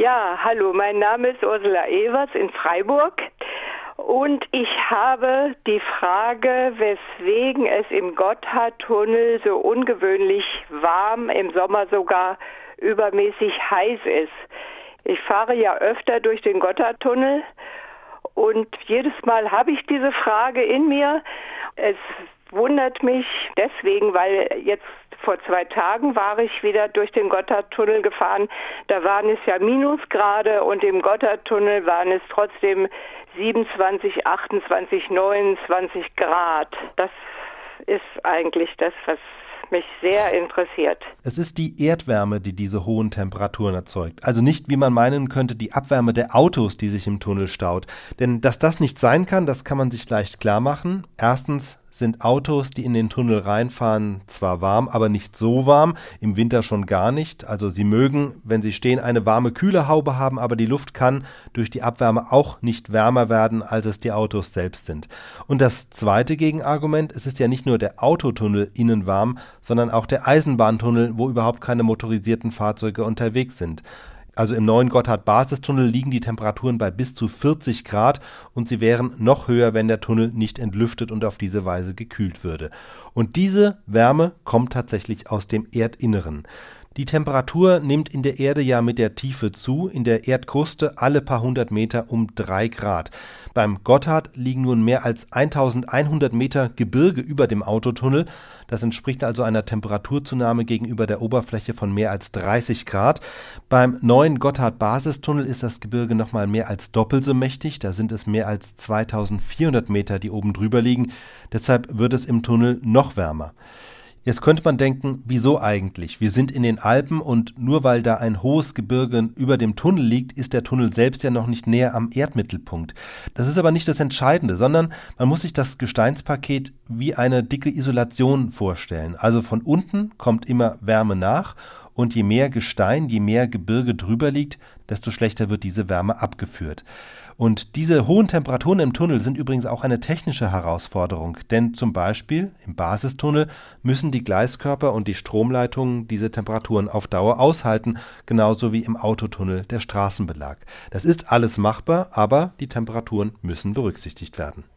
Ja, hallo, mein Name ist Ursula Evers in Freiburg. Und ich habe die Frage, weswegen es im Gotthardtunnel so ungewöhnlich warm, im Sommer sogar übermäßig heiß ist. Ich fahre ja öfter durch den Gotthardtunnel und jedes Mal habe ich diese Frage in mir. Es wundert mich deswegen, weil jetzt vor zwei Tagen war ich wieder durch den Gotthardtunnel gefahren. Da waren es ja Minusgrade und im Gotthardtunnel waren es trotzdem 27, 28, 29 Grad. Das ist eigentlich das, was mich sehr interessiert. Es ist die Erdwärme, die diese hohen Temperaturen erzeugt. Also nicht, wie man meinen könnte, die Abwärme der Autos, die sich im Tunnel staut. Denn dass das nicht sein kann, das kann man sich leicht klar machen. Erstens sind Autos, die in den Tunnel reinfahren, zwar warm, aber nicht so warm, im Winter schon gar nicht. Also sie mögen, wenn sie stehen, eine warme, kühle Haube haben, aber die Luft kann durch die Abwärme auch nicht wärmer werden, als es die Autos selbst sind. Und das zweite Gegenargument, es ist ja nicht nur der Autotunnel innen warm, sondern auch der Eisenbahntunnel, wo überhaupt keine motorisierten Fahrzeuge unterwegs sind. Also im neuen Gotthard-Basistunnel liegen die Temperaturen bei bis zu 40 Grad und sie wären noch höher, wenn der Tunnel nicht entlüftet und auf diese Weise gekühlt würde. Und diese Wärme kommt tatsächlich aus dem Erdinneren. Die Temperatur nimmt in der Erde ja mit der Tiefe zu, in der Erdkruste alle paar hundert Meter um drei Grad. Beim Gotthard liegen nun mehr als 1100 Meter Gebirge über dem Autotunnel. Das entspricht also einer Temperaturzunahme gegenüber der Oberfläche von mehr als 30 Grad. Beim neuen Gotthard-Basistunnel ist das Gebirge nochmal mehr als doppelt so mächtig. Da sind es mehr als 2400 Meter, die oben drüber liegen. Deshalb wird es im Tunnel noch wärmer. Jetzt könnte man denken, wieso eigentlich? Wir sind in den Alpen und nur weil da ein hohes Gebirge über dem Tunnel liegt, ist der Tunnel selbst ja noch nicht näher am Erdmittelpunkt. Das ist aber nicht das Entscheidende, sondern man muss sich das Gesteinspaket wie eine dicke Isolation vorstellen. Also von unten kommt immer Wärme nach und je mehr Gestein, je mehr Gebirge drüber liegt, desto schlechter wird diese Wärme abgeführt. Und diese hohen Temperaturen im Tunnel sind übrigens auch eine technische Herausforderung, denn zum Beispiel im Basistunnel müssen die Gleiskörper und die Stromleitungen diese Temperaturen auf Dauer aushalten, genauso wie im Autotunnel der Straßenbelag. Das ist alles machbar, aber die Temperaturen müssen berücksichtigt werden.